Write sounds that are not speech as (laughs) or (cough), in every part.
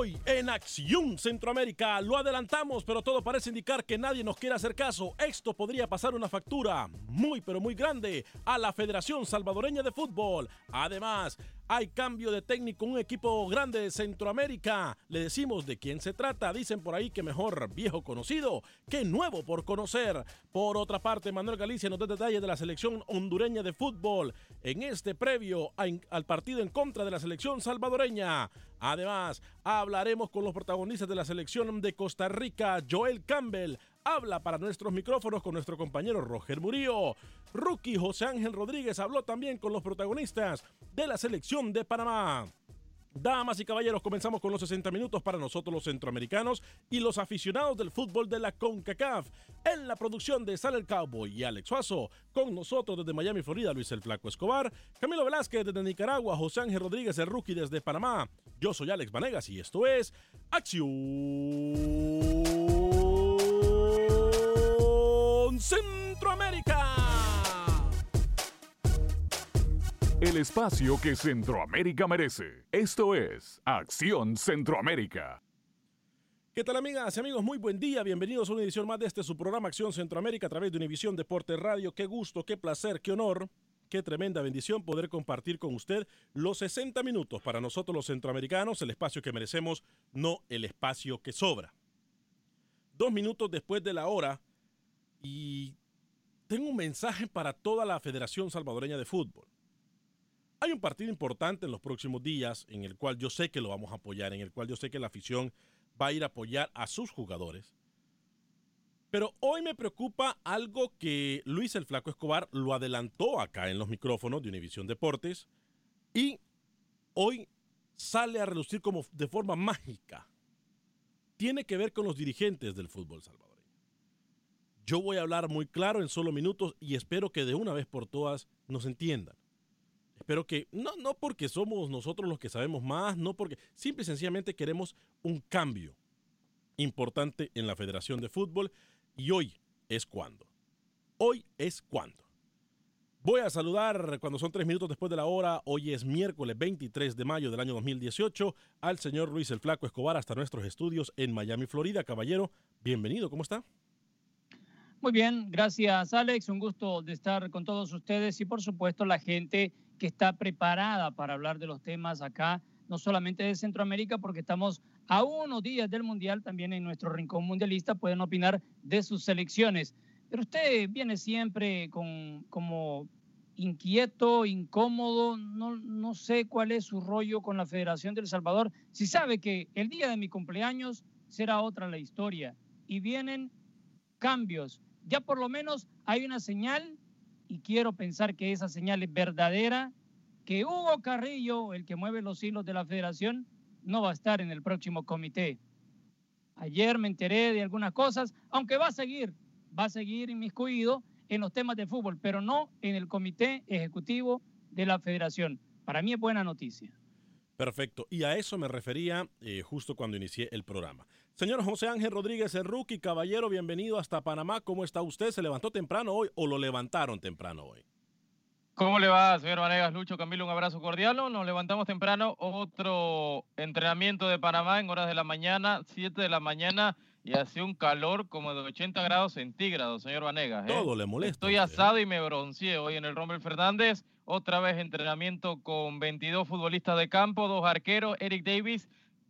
Hoy en Acción Centroamérica lo adelantamos, pero todo parece indicar que nadie nos quiere hacer caso. Esto podría pasar una factura muy pero muy grande a la Federación Salvadoreña de Fútbol. Además, hay cambio de técnico en un equipo grande de Centroamérica. Le decimos de quién se trata. Dicen por ahí que mejor viejo conocido que nuevo por conocer. Por otra parte, Manuel Galicia nos da detalles de la selección hondureña de fútbol en este previo al partido en contra de la selección salvadoreña. Además, hablaremos con los protagonistas de la selección de Costa Rica, Joel Campbell, habla para nuestros micrófonos con nuestro compañero Roger Murillo. Rookie José Ángel Rodríguez habló también con los protagonistas de la selección de Panamá. Damas y caballeros, comenzamos con los 60 minutos para nosotros los centroamericanos y los aficionados del fútbol de la CONCACAF. En la producción de Sal el Cowboy y Alex Suazo, con nosotros desde Miami, Florida, Luis el Flaco Escobar, Camilo Velázquez desde Nicaragua, José Ángel Rodríguez, el rookie desde Panamá. Yo soy Alex Vanegas y esto es Acción Centroamérica. El espacio que Centroamérica merece. Esto es Acción Centroamérica. ¿Qué tal amigas y amigos? Muy buen día, bienvenidos a una edición más de este su programa Acción Centroamérica a través de Univisión Deporte Radio. Qué gusto, qué placer, qué honor, qué tremenda bendición poder compartir con usted los 60 minutos para nosotros los centroamericanos, el espacio que merecemos, no el espacio que sobra. Dos minutos después de la hora y tengo un mensaje para toda la Federación Salvadoreña de Fútbol. Hay un partido importante en los próximos días en el cual yo sé que lo vamos a apoyar, en el cual yo sé que la afición va a ir a apoyar a sus jugadores. Pero hoy me preocupa algo que Luis el Flaco Escobar lo adelantó acá en los micrófonos de Univisión Deportes y hoy sale a relucir como de forma mágica. Tiene que ver con los dirigentes del fútbol salvadoreño. Yo voy a hablar muy claro en solo minutos y espero que de una vez por todas nos entiendan. Espero que, no, no porque somos nosotros los que sabemos más, no porque, simple y sencillamente queremos un cambio importante en la Federación de Fútbol y hoy es cuando. Hoy es cuando. Voy a saludar cuando son tres minutos después de la hora. Hoy es miércoles 23 de mayo del año 2018 al señor Luis el Flaco Escobar hasta nuestros estudios en Miami, Florida. Caballero, bienvenido, ¿cómo está? Muy bien, gracias Alex. Un gusto de estar con todos ustedes y por supuesto la gente que está preparada para hablar de los temas acá, no solamente de Centroamérica, porque estamos a unos días del Mundial, también en nuestro rincón mundialista pueden opinar de sus selecciones. Pero usted viene siempre como inquieto, incómodo, no, no sé cuál es su rollo con la Federación del Salvador. Si sabe que el día de mi cumpleaños será otra la historia. Y vienen cambios. Ya por lo menos hay una señal, y quiero pensar que esa señal es verdadera, que Hugo Carrillo, el que mueve los hilos de la federación, no va a estar en el próximo comité. Ayer me enteré de algunas cosas, aunque va a seguir, va a seguir inmiscuido en los temas de fútbol, pero no en el comité ejecutivo de la federación. Para mí es buena noticia. Perfecto. Y a eso me refería eh, justo cuando inicié el programa. Señor José Ángel Rodríguez, el rookie, caballero, bienvenido hasta Panamá. ¿Cómo está usted? ¿Se levantó temprano hoy o lo levantaron temprano hoy? ¿Cómo le va, señor Vanegas? Lucho, Camilo, un abrazo cordial. Nos levantamos temprano. Otro entrenamiento de Panamá en horas de la mañana, 7 de la mañana, y hace un calor como de 80 grados centígrados, señor Vanegas. ¿eh? Todo le molesta. Estoy asado y me bronceé hoy en el Rommel Fernández. Otra vez entrenamiento con 22 futbolistas de campo, dos arqueros, Eric Davis,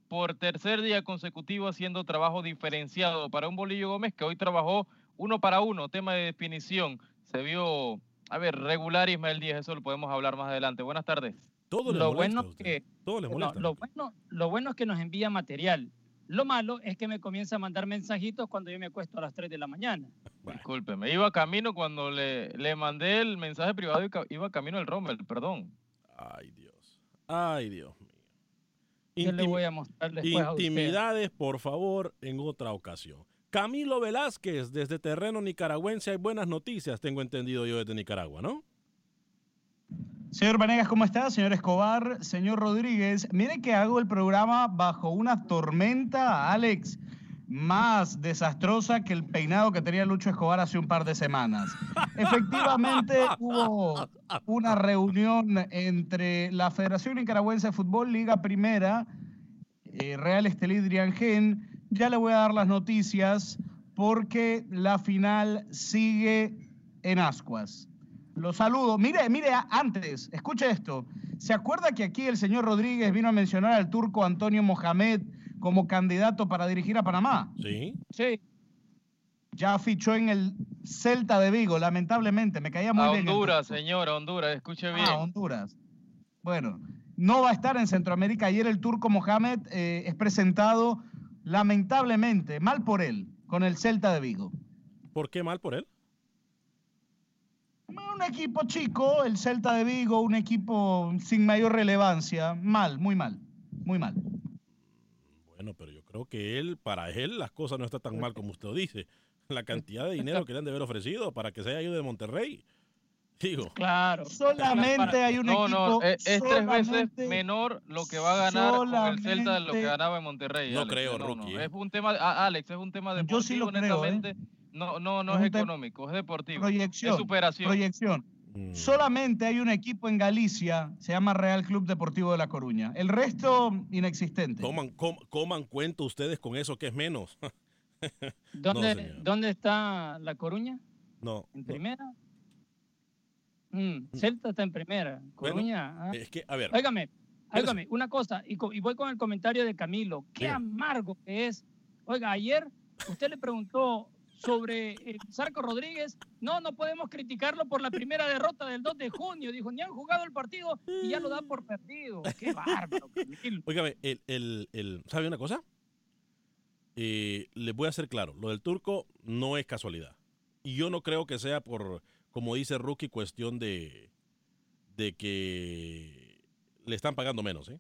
por tercer día consecutivo haciendo trabajo diferenciado para un Bolillo Gómez que hoy trabajó uno para uno, tema de definición. Se vio, a ver, regular Ismael Díaz, eso lo podemos hablar más adelante. Buenas tardes. Todo lo molesta bueno que Todo le molesta. lo bueno lo bueno es que nos envía material. Lo malo es que me comienza a mandar mensajitos cuando yo me acuesto a las 3 de la mañana. Discúlpeme, iba camino cuando le, le mandé el mensaje privado y ca- iba camino al Rommel, perdón. Ay, Dios. Ay, Dios mío. Yo le Intim- voy a mostrar después a usted. Intimidades, por favor, en otra ocasión. Camilo Velázquez, desde terreno nicaragüense, hay buenas noticias, tengo entendido yo desde Nicaragua, ¿no? Señor Vanegas, ¿cómo está? Señor Escobar, señor Rodríguez. Mire que hago el programa bajo una tormenta, Alex, más desastrosa que el peinado que tenía Lucho Escobar hace un par de semanas. Efectivamente, hubo una reunión entre la Federación Nicaragüense de Fútbol, Liga Primera, eh, Real Estelí Driangén. Ya le voy a dar las noticias porque la final sigue en Ascuas. Lo saludo. Mire, mire, antes, escuche esto. ¿Se acuerda que aquí el señor Rodríguez vino a mencionar al turco Antonio Mohamed como candidato para dirigir a Panamá? Sí. Sí, Ya fichó en el Celta de Vigo, lamentablemente. Me caía muy A bien. Honduras, turco. señor, a Honduras, escuche bien. Ah, Honduras. Bueno, no va a estar en Centroamérica. Ayer el turco Mohamed eh, es presentado, lamentablemente, mal por él, con el Celta de Vigo. ¿Por qué mal por él? Un equipo chico, el Celta de Vigo, un equipo sin mayor relevancia. Mal, muy mal, muy mal. Bueno, pero yo creo que él, para él, las cosas no están tan mal como usted dice. La cantidad de dinero que le han de haber ofrecido para que se haya ido de Monterrey. Digo, claro. Solamente hay un No, equipo. no, es, es tres veces menor lo que va a ganar con el Celta de lo que ganaba en Monterrey. No Alex. creo, no, Rookie, No. ¿eh? Es un tema, ah, Alex, es un tema deportivo, Yo sí lo creo, ¿eh? No, no, no Es económico, es deportivo. Proyección. Es superación. Proyección. mm, Solamente hay un equipo en Galicia, se llama Real Club Deportivo de La Coruña. El resto, inexistente. coman, com- coman cuento ustedes con eso que es menos. (laughs) ¿Dónde. ¿Dónde está La Coruña? no, ¿En no. primera? Mm, Celta está en primera. Bueno, Coruña. ah. Es que, a ver, Óigame, óigame, una cosa, y, co- y voy con el comentario de Camilo. Qué amargo que es. Oiga, ayer usted le preguntó sobre Zarco Rodríguez. No, no podemos criticarlo por la primera derrota del 2 de junio. Dijo, ni han jugado el partido y ya lo dan por perdido. Qué (laughs) bárbaro, Camilo. Óigame, el, el, el- ¿sabe una cosa? Eh, les voy a hacer claro, lo del turco no es casualidad. Y yo no creo que sea por, como dice Rookie, cuestión de, de que le están pagando menos. ¿eh?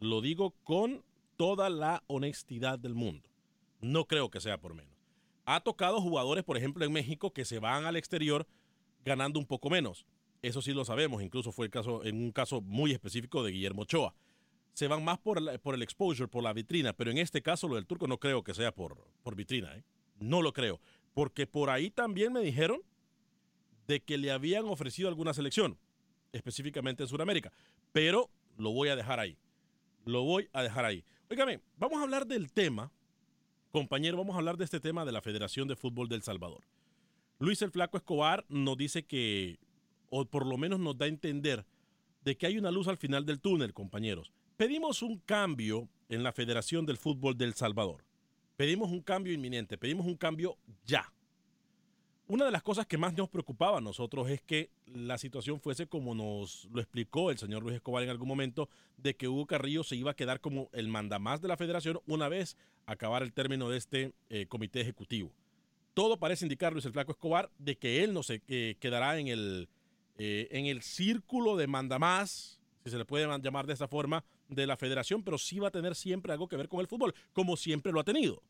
Lo digo con toda la honestidad del mundo. No creo que sea por menos. Ha tocado jugadores, por ejemplo, en México que se van al exterior ganando un poco menos. Eso sí lo sabemos, incluso fue el caso en un caso muy específico de Guillermo Ochoa se van más por, por el exposure, por la vitrina, pero en este caso lo del turco no creo que sea por, por vitrina, ¿eh? No lo creo, porque por ahí también me dijeron de que le habían ofrecido alguna selección, específicamente en Sudamérica, pero lo voy a dejar ahí, lo voy a dejar ahí. Óigame, vamos a hablar del tema, compañero, vamos a hablar de este tema de la Federación de Fútbol del Salvador. Luis el Flaco Escobar nos dice que, o por lo menos nos da a entender, de que hay una luz al final del túnel, compañeros. Pedimos un cambio en la Federación del Fútbol del Salvador. Pedimos un cambio inminente, pedimos un cambio ya. Una de las cosas que más nos preocupaba a nosotros es que la situación fuese como nos lo explicó el señor Luis Escobar en algún momento, de que Hugo Carrillo se iba a quedar como el mandamás de la federación una vez acabar el término de este eh, comité ejecutivo. Todo parece indicar, Luis el Flaco Escobar, de que él no se quedará en el, eh, en el círculo de mandamás, si se le puede llamar de esta forma, de la federación, pero sí va a tener siempre algo que ver con el fútbol, como siempre lo ha tenido.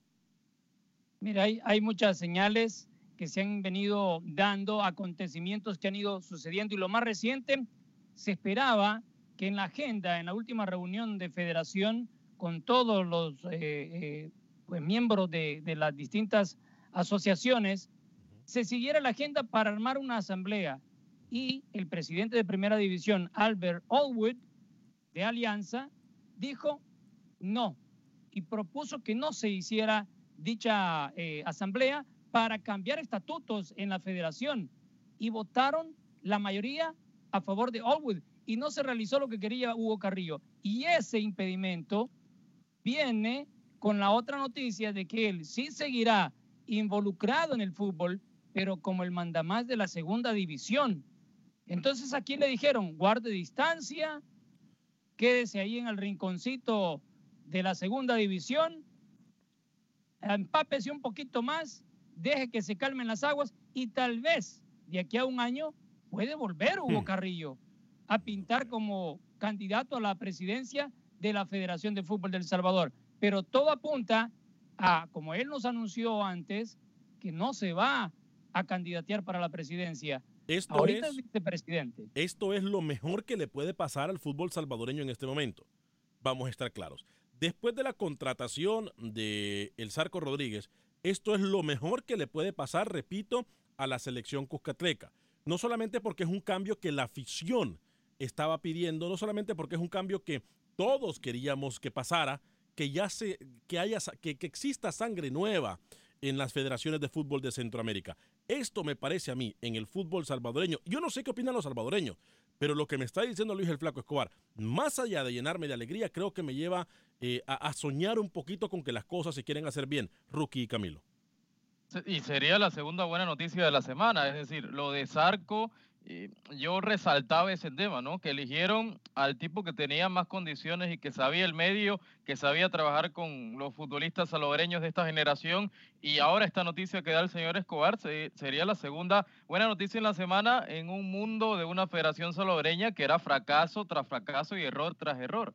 Mira, hay muchas señales que se han venido dando, acontecimientos que han ido sucediendo. Y lo más reciente, se esperaba que en la agenda, en la última reunión de federación, con todos los eh, eh, pues, miembros de, de las distintas asociaciones, se siguiera la agenda para armar una asamblea. Y el presidente de primera división, Albert Allwood, de Alianza, dijo no y propuso que no se hiciera dicha eh, asamblea para cambiar estatutos en la federación y votaron la mayoría a favor de Allwood y no se realizó lo que quería Hugo Carrillo. Y ese impedimento viene con la otra noticia de que él sí seguirá involucrado en el fútbol, pero como el mandamás de la segunda división. Entonces aquí le dijeron, guarde distancia, quédese ahí en el rinconcito de la segunda división, empápese un poquito más deje que se calmen las aguas y tal vez de aquí a un año puede volver Hugo hmm. Carrillo a pintar como candidato a la presidencia de la Federación de Fútbol del Salvador. Pero todo apunta a, como él nos anunció antes, que no se va a candidatear para la presidencia. Esto Ahorita es, vicepresidente. Esto es lo mejor que le puede pasar al fútbol salvadoreño en este momento. Vamos a estar claros. Después de la contratación de El Sarco Rodríguez, esto es lo mejor que le puede pasar, repito, a la selección Cuscatleca. No solamente porque es un cambio que la afición estaba pidiendo, no solamente porque es un cambio que todos queríamos que pasara, que ya se, que haya, que, que exista sangre nueva en las federaciones de fútbol de Centroamérica. Esto me parece a mí en el fútbol salvadoreño. Yo no sé qué opinan los salvadoreños, pero lo que me está diciendo Luis el Flaco Escobar, más allá de llenarme de alegría, creo que me lleva eh, a, soñar un poquito con que las cosas se quieren hacer bien. Rookie y Camilo. Y sería la segunda buena noticia de la semana, es decir, lo de Zarco yo resaltaba ese tema, ¿no? Que eligieron al tipo que tenía más condiciones y que sabía el medio, que sabía trabajar con los futbolistas salvadoreños de esta generación. Y ahora esta noticia que da el señor Escobar sería la segunda buena noticia en la semana en un mundo de una federación salvadoreña que era fracaso tras fracaso y error tras error.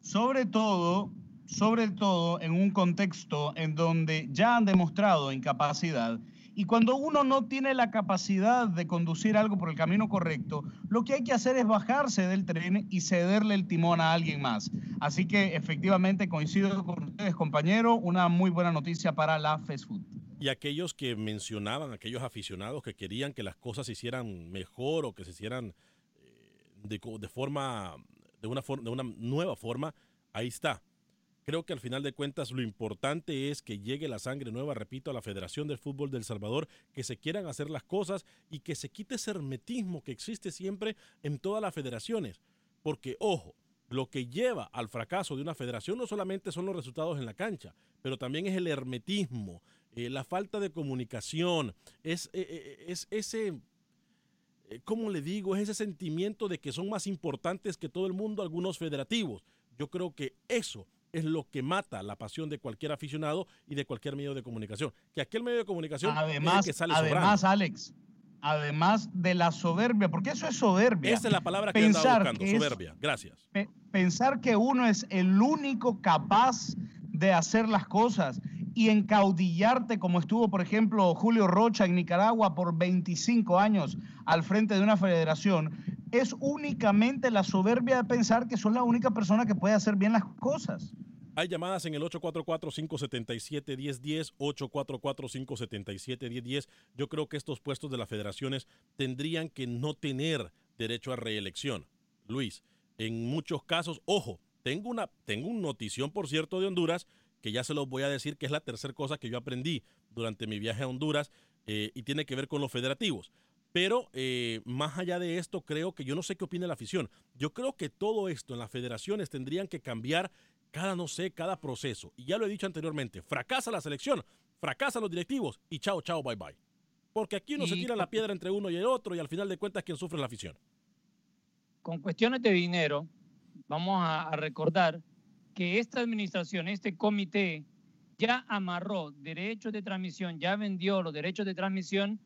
Sobre todo, sobre todo en un contexto en donde ya han demostrado incapacidad y cuando uno no tiene la capacidad de conducir algo por el camino correcto, lo que hay que hacer es bajarse del tren y cederle el timón a alguien más. Así que efectivamente coincido con ustedes, compañero, una muy buena noticia para la fast food. Y aquellos que mencionaban, aquellos aficionados que querían que las cosas se hicieran mejor o que se hicieran eh, de, forma, de una, de una nueva forma, ahí está Creo que al final de cuentas lo importante es que llegue la sangre nueva, repito, a la Federación del Fútbol del Salvador, que se quieran hacer las cosas y que se quite ese hermetismo que existe siempre en todas las federaciones. Porque, ojo, lo que lleva al fracaso de una federación no solamente son los resultados en la cancha, pero también es el hermetismo, eh, la falta de comunicación, es, eh, eh, es ese, ¿cómo le digo? Es ese sentimiento de que son más importantes que todo el mundo algunos federativos. Yo creo que eso es lo que mata la pasión de cualquier aficionado y de cualquier medio de comunicación. Que aquel medio de comunicación además, que sale Además, Alex, además de la soberbia, porque eso es soberbia. Esa es la palabra que pensar buscando, soberbia. Gracias. pensar que uno es el único capaz de hacer las cosas y encaudillarte como estuvo, por ejemplo, Julio Rocha en Nicaragua por 25 años al frente de una federación, es únicamente la soberbia de pensar que son la única persona que puede hacer bien las cosas. Hay llamadas en el 844-577-1010, 844-577-1010. Yo creo que estos puestos de las federaciones tendrían que no tener derecho a reelección. Luis, en muchos casos, ojo, tengo una tengo una notición, por cierto, de Honduras, que ya se los voy a decir que es la tercera cosa que yo aprendí durante mi viaje a Honduras eh, y tiene que ver con los federativos. Pero eh, más allá de esto, creo que yo no sé qué opina la afición. Yo creo que todo esto en las federaciones tendrían que cambiar cada, no sé, cada proceso. Y ya lo he dicho anteriormente, fracasa la selección, fracasan los directivos y chao, chao, bye, bye. Porque aquí uno se tira la piedra entre uno y el otro y al final de cuentas quien sufre la afición. Con cuestiones de dinero, vamos a recordar que esta administración, este comité, ya amarró derechos de transmisión, ya vendió los derechos de transmisión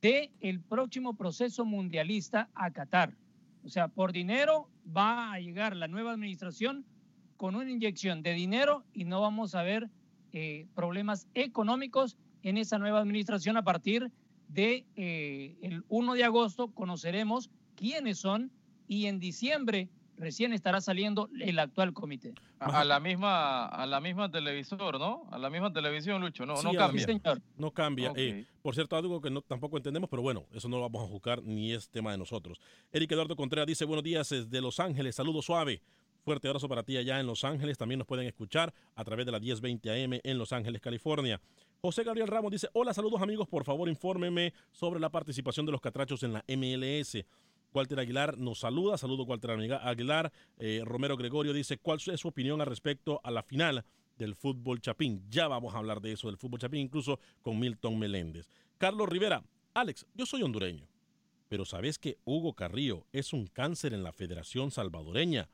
de el próximo proceso mundialista a Qatar. O sea, por dinero va a llegar la nueva administración con una inyección de dinero y no vamos a ver eh, problemas económicos en esa nueva administración a partir de eh, el 1 de agosto conoceremos quiénes son y en diciembre recién estará saliendo el actual comité. A, la misma a la misma televisor, ¿no? A la misma televisión, Lucho, no, Sí, no cambia. Señor. No cambia. Eh, por cierto, algo que no, tampoco entendemos, pero bueno, eso no lo vamos a juzgar ni es tema de nosotros. Eric Eduardo Contreras dice, buenos días desde Los Ángeles, saludo suave. Fuerte abrazo para ti allá en Los Ángeles. También nos pueden escuchar a través de la 1020 AM en Los Ángeles, California. José Gabriel Ramos dice, hola, saludos amigos, por favor infórmeme sobre la participación de los catrachos en la MLS. Walter Aguilar nos saluda, saludo Walter Aguilar. Eh, Romero Gregorio dice, ¿cuál es su opinión al respecto a la final del fútbol chapín? Ya vamos a hablar de eso, del fútbol chapín, incluso con Milton Meléndez. Carlos Rivera, Alex, yo soy hondureño, pero ¿sabes que Hugo Carrillo es un cáncer en la Federación Salvadoreña?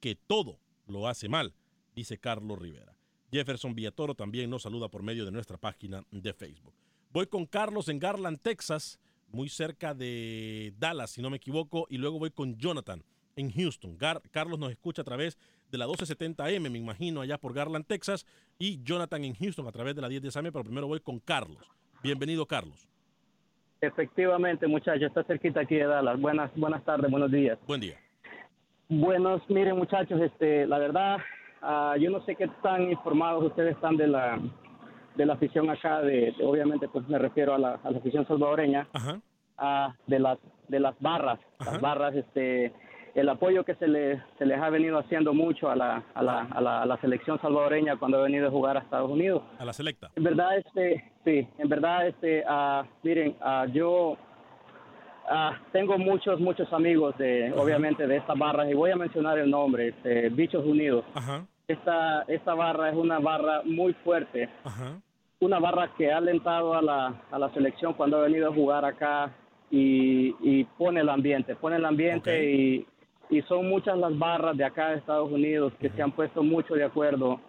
Que todo lo hace mal, dice Carlos Rivera. Jefferson Villatoro también nos saluda por medio de nuestra página de Facebook. Voy con Carlos en Garland, Texas, muy cerca de Dallas, si no me equivoco, y luego voy con Jonathan en Houston. Gar- Carlos nos escucha a través de la 1270M, me imagino, allá por Garland, Texas, y Jonathan en Houston a través de la 10 AM, pero primero voy con Carlos. Bienvenido, Carlos. Efectivamente, muchachos, está cerquita aquí de Dallas. Buenas, buenas tardes, buenos días. Buen día. Buenos, miren, muchachos, este, la verdad, ah, yo no sé qué tan informados ustedes están de la de la afición acá, de, de- obviamente, pues me refiero a la, a la afición salvadoreña, Ajá. ah, de las de las barras, Ajá. las barras, este, el apoyo que se les se les ha venido haciendo mucho a la a la, a la, a la selección salvadoreña cuando ha venido a jugar a Estados Unidos. A la selecta. En verdad, este, sí, en verdad, este, ah, miren, ah, yo ah, tengo muchos, muchos amigos de, obviamente, de estas barras y voy a mencionar el nombre, este, Bichos Unidos. Ajá. Esta, esta barra es una barra muy fuerte, Ajá. Una barra que ha alentado a la, a la selección cuando ha venido a jugar acá y, y pone el ambiente, pone el ambiente y, y son muchas las barras de acá de Estados Unidos que se han puesto mucho de acuerdo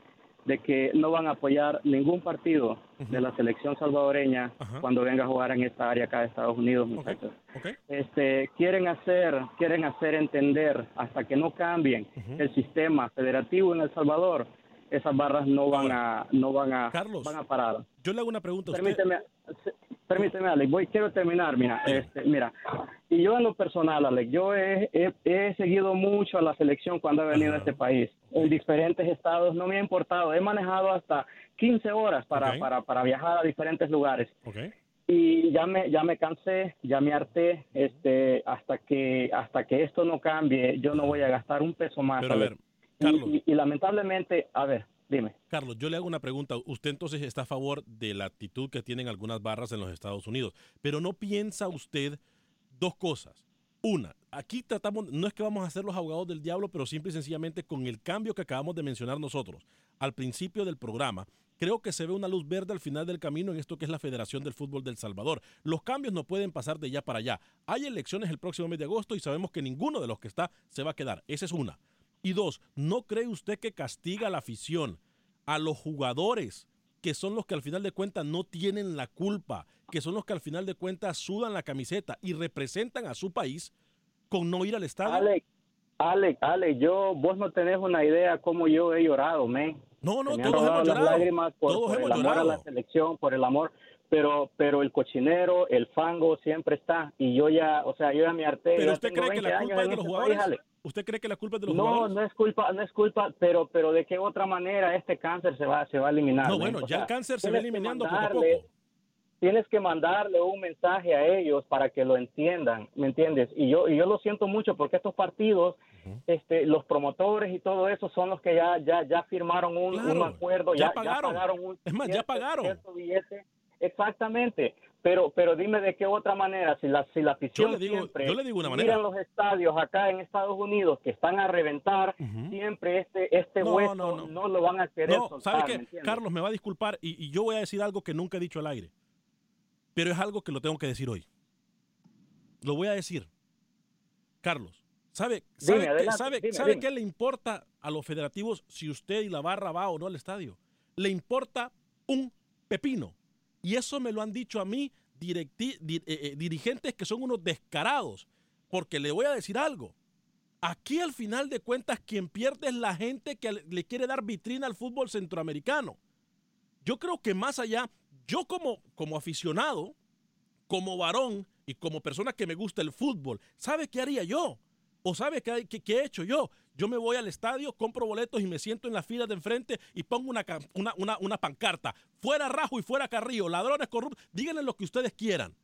de que no van a apoyar ningún partido de la selección salvadoreña Ajá. cuando venga a jugar en esta área acá de Estados Unidos, muchachos. Ok. Este, quieren hacer, quieren hacer entender hasta que no cambien el sistema federativo en El Salvador, esas barras no van a, no van a, Carlos. van a parar. Yo le hago una pregunta a usted. Permíteme, permíteme, Alex, voy, quiero terminar, mira, este, mira, y yo en lo personal, Alex, yo he, he, he seguido mucho a la selección cuando ha venido a Ajá. este país, en diferentes estados, no me ha importado, he manejado hasta 15 horas para, Ok. para, para viajar a diferentes lugares Ok. y ya me ya me cansé, ya me harté, este, hasta que hasta que esto no cambie, yo no voy a gastar un peso más. Pero a ver, Carlos. y, y lamentablemente, a ver, dime. Carlos, yo le hago una pregunta. Usted entonces está a favor de la actitud que tienen algunas barras en los Estados Unidos, pero ¿no piensa usted dos cosas? Una, aquí tratamos, no es que vamos a ser los abogados del diablo, pero simple y sencillamente con el cambio que acabamos de mencionar nosotros al principio del programa, creo que se ve una luz verde al final del camino en esto que es la Federación del Fútbol del Salvador. Los cambios no pueden pasar de ya para allá. Hay elecciones el próximo mes de agosto y sabemos que ninguno de los que está se va a quedar. Esa es una. Y dos, ¿no cree usted que castiga a la afición, a los jugadores, que son los que al final de cuentas no tienen la culpa, que son los que al final de cuentas sudan la camiseta y representan a su país con no ir al estadio? Alex, Alex, Alex, yo, vos no tenés una idea cómo yo he llorado, men. no, no, todos hemos llorado. lágrimas por, todos por el amor a la selección, por el amor, pero pero el cochinero, el fango siempre está y yo ya, o sea, yo ya me harté. Pero usted cree que 20 la culpa es de los este jugadores? país. ¿Usted cree que la culpa es de los No, jugadores? no es culpa, no es culpa, pero pero de qué otra manera este cáncer se va se va a eliminar. No, bueno, O ya sea, el cáncer se va eliminando poco a poco. Tienes que mandarle un mensaje a ellos para que lo entiendan, ¿me entiendes? Y yo y yo lo siento mucho porque estos partidos, este, los promotores y todo eso son los que ya ya ya firmaron un, Claro, un acuerdo, ya ya, pagaron. un Es más, ya cierto- pagaron. cierto billete. Exactamente. Pero, pero dime de qué otra manera, si la, si la afición le digo- siempre yo le digo una mira manera. en los estadios acá en Estados Unidos que están a reventar, siempre este, este No, hueso no, no, no. lo van a querer No, soltar, ¿sabe ¿me qué? Carlos me va a disculpar y, y yo voy a decir algo que nunca he dicho al aire. pero es algo que lo tengo que decir hoy. Lo voy a decir. Carlos, ¿sabe, Dime, sabe, adelante, sabe, dime, sabe dime. qué le importa a los federativos si usted y la barra va o no al estadio? Le importa un pepino. Y eso me lo han dicho a mí eh, eh, dirigentes que son unos descarados. Porque le voy a decir algo. Aquí al final de cuentas quien pierde es la gente que le quiere dar vitrina al fútbol centroamericano. Yo creo que más allá, yo como, como aficionado, como varón y como persona que me gusta el fútbol, ¿sabe qué haría yo? ¿O sabe qué, he hecho yo? Yo me voy al estadio, compro boletos y me siento en la fila de enfrente y pongo una- una pancarta. Fuera Rajo y fuera Carrillo, ladrones corruptos, díganle lo que ustedes quieran.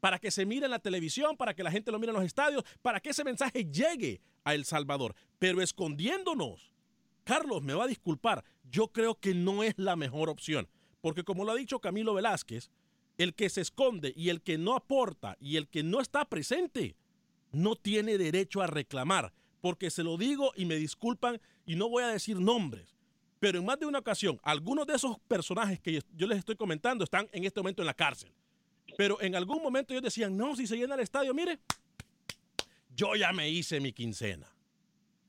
Para que se mire en la televisión, para que la gente lo mire en los estadios, para que ese mensaje llegue a El Salvador. Pero escondiéndonos. Carlos, me va a disculpar, yo creo que no es la mejor opción. Porque como lo ha dicho Camilo Velázquez, el que se esconde y el que no aporta y el que no está presente no tiene derecho a reclamar. Porque se lo digo y me disculpan y no voy a decir nombres. Pero en más de una ocasión, algunos de esos personajes que yo les estoy comentando están en este momento en la cárcel. Pero en algún momento ellos decían, no, si se llena el estadio, mire, yo ya me hice mi quincena.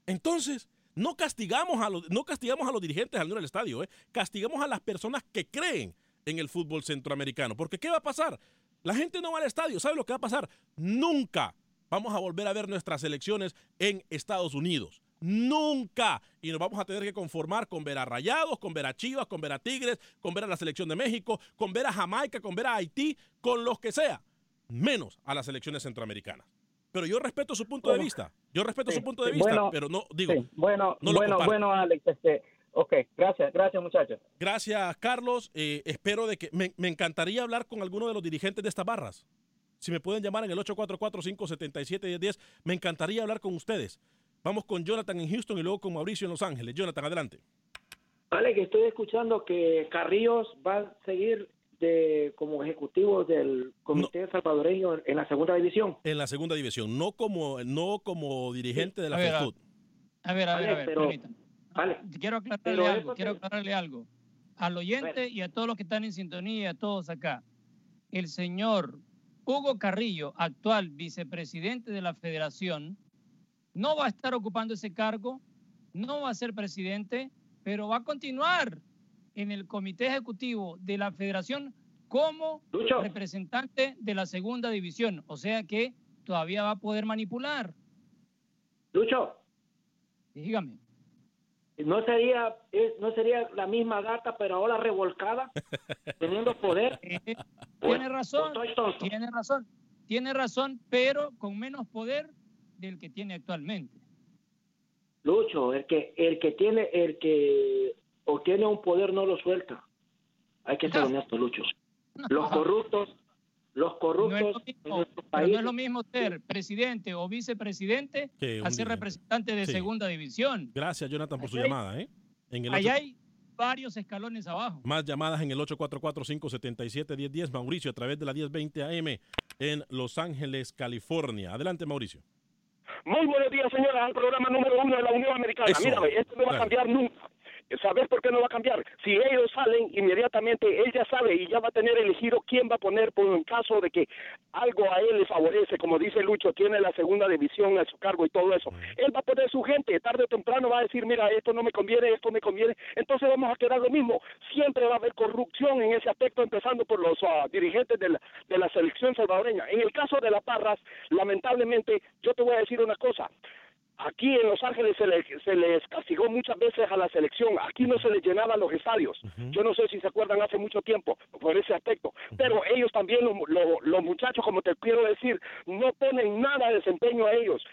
Entonces, no castigamos a los, no castigamos a los dirigentes al no al estadio, ¿eh? castigamos a las personas que creen en el fútbol centroamericano. Porque ¿qué va a pasar? La gente no va al estadio. ¿Sabe lo que va a pasar? Nunca vamos a volver a ver nuestras elecciones en Estados Unidos. Nunca. Y nos vamos a tener que conformar con ver a Rayados, con ver a Chivas, con ver a Tigres, con ver a la selección de México, con ver a Jamaica, con ver a Haití, con los que sea. Menos a las elecciones centroamericanas. Pero yo respeto su punto de vista. Yo respeto sí, su punto de sí, vista, bueno, pero no, digo, Sí, Bueno, no lo bueno, comparto. bueno, Alex, este, ok, gracias, gracias muchachos. Gracias, Carlos. Eh, espero de que me, me encantaría hablar con alguno de los dirigentes de estas barras. Si me pueden llamar en el 844-577-1010, me encantaría hablar con ustedes. Vamos con Jonathan en Houston y luego con Mauricio en Los Ángeles. Jonathan, adelante. Vale, que estoy escuchando que Carrillos va a seguir de, como ejecutivo del Comité Salvadoreño en, la segunda división. En la segunda división, no como, no como dirigente de la A ver, a- ver, a ver, a ver, pero-. Vale. Quiero aclararle Pero algo, quiero aclararle algo. Al oyente y a todos los que están en sintonía, a todos acá. El señor Hugo Carrillo, actual vicepresidente de la federación, no va a estar ocupando ese cargo, no va a ser presidente, pero va a continuar en el comité ejecutivo de la federación como Lucho. representante de la segunda división. O sea que todavía va a poder manipular. Lucho, Dígame. no sería, es- no sería la misma gata, pero ahora revolcada, (laughs) teniendo poder. Tiene razón, tiene razón, tiene razón, pero con menos poder del que tiene actualmente. Lucho, el que, el que tiene, el que obtiene un poder no lo suelta. Hay que ser honesto, Lucho. Los corruptos, los No corruptos es lo en mismo, nuestro pero país. no es lo mismo ser presidente o vicepresidente a ser dirigente. representante de Sí. segunda división. Gracias, Jonathan, por su hay- llamada. ¿eh? En el Allá hay varios escalones abajo. Más llamadas en el 844-577-1010, Mauricio, a través de la 1020 AM en Los Ángeles, California. Adelante, Mauricio. Muy buenos días, señora, al programa número uno de la Unión Americana. Eso. Mírame, esto no va a cambiar nunca. ¿Sabes por qué no va a cambiar? Si ellos salen, inmediatamente él ya sabe y ya va a tener elegido quién va a poner por en caso de que algo a él le favorece, como dice Lucho, tiene la segunda división a su cargo y todo eso. Él va a poner su gente, tarde o temprano va a decir, mira, esto no me conviene, esto me conviene, entonces vamos a quedar lo mismo. Siempre va a haber corrupción en ese aspecto, empezando por los ah, dirigentes de la, de la selección salvadoreña. En el caso de las Parras, lamentablemente, yo te voy a decir una cosa. Aquí en Los Ángeles se les, se les castigó muchas veces a la selección. Aquí no se les llenaban los estadios. Yo no sé si se acuerdan hace mucho tiempo por ese aspecto. Pero ellos también, lo- lo- los muchachos, como te quiero decir, no ponen nada de desempeño a ellos.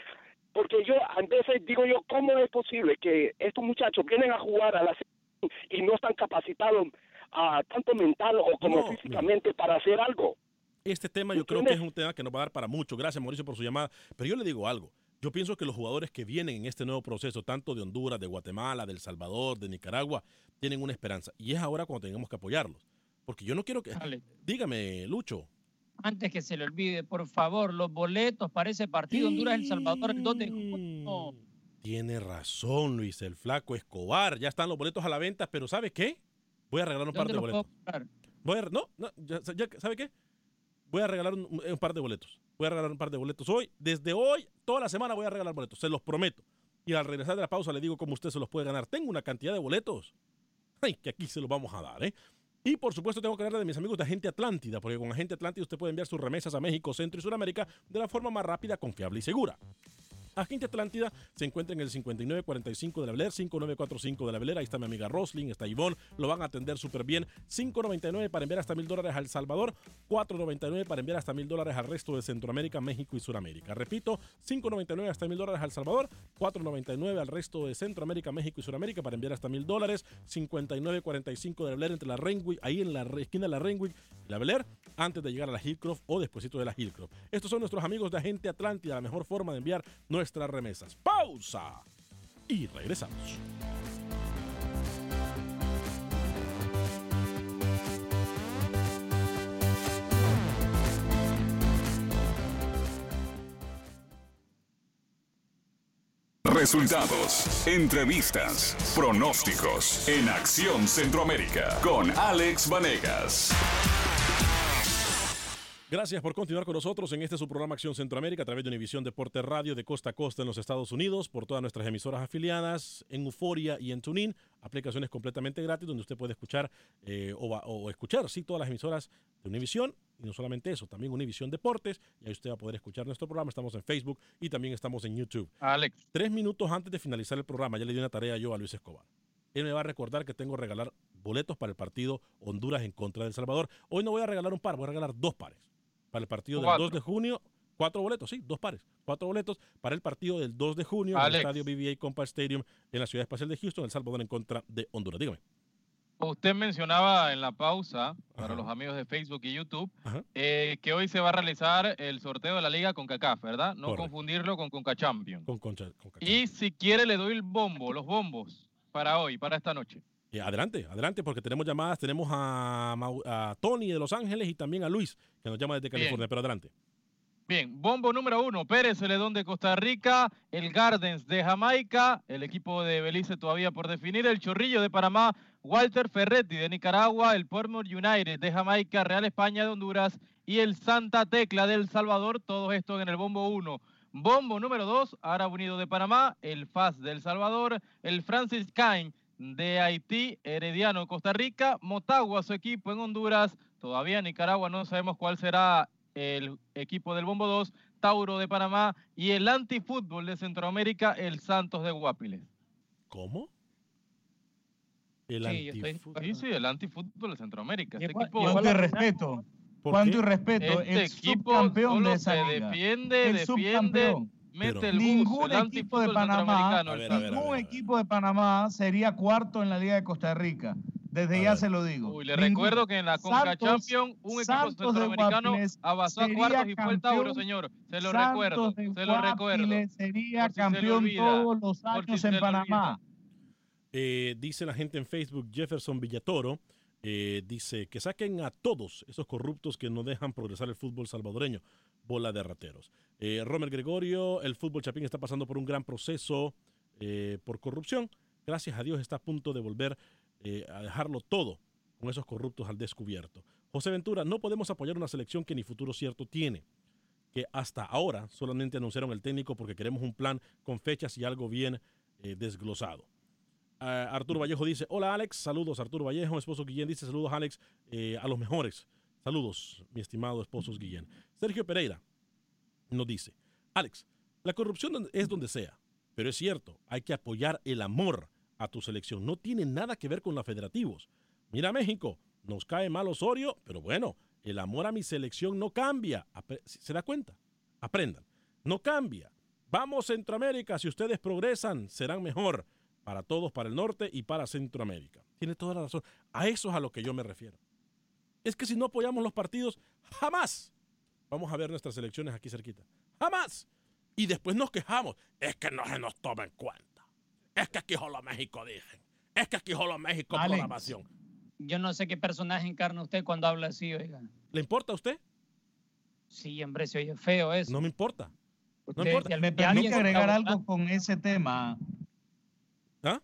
Porque yo a veces digo yo, ¿cómo es posible que estos muchachos vienen a jugar a la selección y no están capacitados ah, tanto mental o como No, físicamente para hacer algo? Este tema yo creo que es un tema que nos va a dar para mucho. Gracias, Mauricio, por su llamada. Pero yo le digo algo. Yo pienso que los jugadores que vienen en este nuevo proceso, tanto de Honduras, de Guatemala, de El Salvador, de Nicaragua, tienen una esperanza. Y es ahora cuando tenemos que apoyarlos. Porque yo no quiero que... Dale. Dígame, Lucho. Antes que se le olvide, por favor, los boletos para ese partido Honduras-El Salvador el 2 de junio. Tiene razón, Luis, el flaco Escobar. Ya están los boletos a la venta, pero ¿sabe qué? Voy a regalar un par ¿Dónde de boletos. Voy a, no, no, ya- ya- ¿sabe qué? voy a regalar un, un par de boletos. Voy a regalar un par de boletos hoy. Desde hoy, toda la semana voy a regalar boletos. Se los prometo. Y al regresar de la pausa le digo cómo usted se los puede ganar. Tengo una cantidad de boletos. Ay, que aquí se los vamos a dar, ¿eh? Y por supuesto tengo que hablar de mis amigos de Agente Atlántida, porque con Agente Atlántida usted puede enviar sus remesas a México, Centro y Sudamérica de la forma más rápida, confiable y segura. Agente Atlántida se encuentra en el 5945 de la Beler, 5945 de la Beler. Ahí está mi amiga Roslyn, está Ivonne, lo van a atender súper bien. 5.99 para enviar hasta mil dólares a El Salvador, 4.99 para enviar hasta mil dólares al resto de Centroamérica, México y Sudamérica. Repito, 5.99 hasta mil dólares a El Salvador, 4.99 al resto de Centroamérica, México y Sudamérica para enviar hasta mil dólares. 59.45 de la Beler entre la Renwick, ahí en la esquina de la Renwick y la Beler, antes de llegar a la Hillcroft o despuesito de la Hillcroft. Estos son nuestros amigos de Agente Atlántida, la mejor forma de enviar nuestras remesas. Pausa y regresamos. Resultados, entrevistas, pronósticos en Acción Centroamérica con Alex Vanegas. Gracias por continuar con nosotros en este su programa Acción Centroamérica a través de Univisión Deporte Radio de costa a costa en los Estados Unidos, por todas nuestras emisoras afiliadas, en Euforia y en TuneIn, aplicaciones completamente gratis donde usted puede escuchar eh, o, o, escuchar, sí, todas las emisoras de Univisión y no solamente eso, también Univisión Deportes, y ahí usted va a poder escuchar nuestro programa, estamos en Facebook y también estamos en YouTube. Alex. Tres minutos antes de finalizar el programa, ya le di una tarea yo a Luis Escobar. Él me va a recordar que tengo que regalar boletos para el partido Honduras en contra de El Salvador. Hoy no voy a regalar un par, voy a regalar dos pares para el partido Cuatro. del 2 de junio. Cuatro boletos, sí, dos pares. Cuatro boletos para el partido del 2 de junio en el Alex. estadio BBA Compa Stadium en la Ciudad Espacial de Houston, El Salvador en contra de Honduras. Dígame. Usted mencionaba en la pausa, para los amigos de Facebook y YouTube, eh, que hoy se va a realizar el sorteo de la liga con CACAF, ¿verdad? No Correcto. confundirlo con Conca Champions. Con Concha. con Cacha. Y si quiere le doy el bombo, los bombos, para hoy, para esta noche. Eh, adelante, adelante, porque tenemos llamadas. Tenemos a, Tony de Los Ángeles y también a Luis, que nos llama desde Bien. California. Pero adelante. Bien, bombo número uno, Pérez Celedón de Costa Rica, el Gardens de Jamaica, el equipo de Belice todavía por definir, el Chorrillo de Panamá, Walter Ferretti de Nicaragua, el Portmore United de Jamaica, Real España de Honduras y el Santa Tecla de El Salvador, todo esto en el bombo uno. Bombo número dos, Árabe Unido de Panamá, el FAS de El Salvador, el Francis Cain de Haití, Herediano de Costa Rica, Motagua su equipo en Honduras, todavía Nicaragua no sabemos cuál será el equipo del Bombo 2, Tauro de Panamá y el antifútbol de Centroamérica, el Santos de Guapiles. ¿Cómo? El Sí, antifútbol. Sí, sí, el antifútbol de Centroamérica. Este equipo, Cuánto respeto, ¿Por cuánto qué? irrespeto. este el equipo subcampeón solo de esa se liga. defiende, El defiende, subcampeón. Mete Pero- el Ningún el equipo de Panamá, ver. Ningún ver. equipo de Panamá sería cuarto en la Liga de Costa Rica. Desde A ya ver. se lo digo. Uy, le Ninguno. recuerdo que en la Conca Champions un equipo Santos de centroamericano avanzó a cuartos y fue el Tauro, señor. Se lo Santos recuerdo, de se lo recuerdo. Sería si se campeón olvida, todos los si años se en Panamá. Eh, dice la gente en Facebook, Jefferson Villatoro, eh, dice que saquen a todos esos corruptos que no dejan progresar el fútbol salvadoreño. Bola de rateros. Eh, Romer Gregorio, el fútbol chapín está pasando por un gran proceso eh, por corrupción. Gracias a Dios está a punto de volver eh, a dejarlo todo con esos corruptos al descubierto. José Ventura, no podemos apoyar una selección que ni futuro cierto tiene. Que hasta ahora solamente anunciaron el técnico porque queremos un plan con fechas y algo bien desglosado. Ah, Arturo Vallejo dice, hola Alex, saludos Arturo Vallejo, esposo Guillén dice, saludos Alex, a los mejores. Saludos, mi estimado esposo Guillén. Sergio Pereira nos dice, Alex, la corrupción es donde sea, pero es cierto, hay que apoyar el amor a tu selección. No tiene nada que ver con los federativos. Mira México, nos cae mal Osorio, pero bueno, el amor a mi selección no cambia. ¿Se da cuenta? Aprendan. No cambia. Vamos Centroamérica, si ustedes progresan, serán mejor para todos, para el norte y para Centroamérica. Tiene toda la razón. A eso es a lo que yo me refiero. Es que si no apoyamos los partidos, jamás vamos a ver nuestras elecciones aquí cerquita. Jamás. Y después nos quejamos. Es que no se nos toma en cuenta. Es que aquí solo México dicen. Es que aquí solo México Alex. programación. Yo no sé qué personaje encarna usted cuando habla así, oiga. ¿Le importa a usted? Sí, hombre, se oye feo eso. No me importa. Usted- importa. Me permite agregar algo con ese tema. ¿Ah?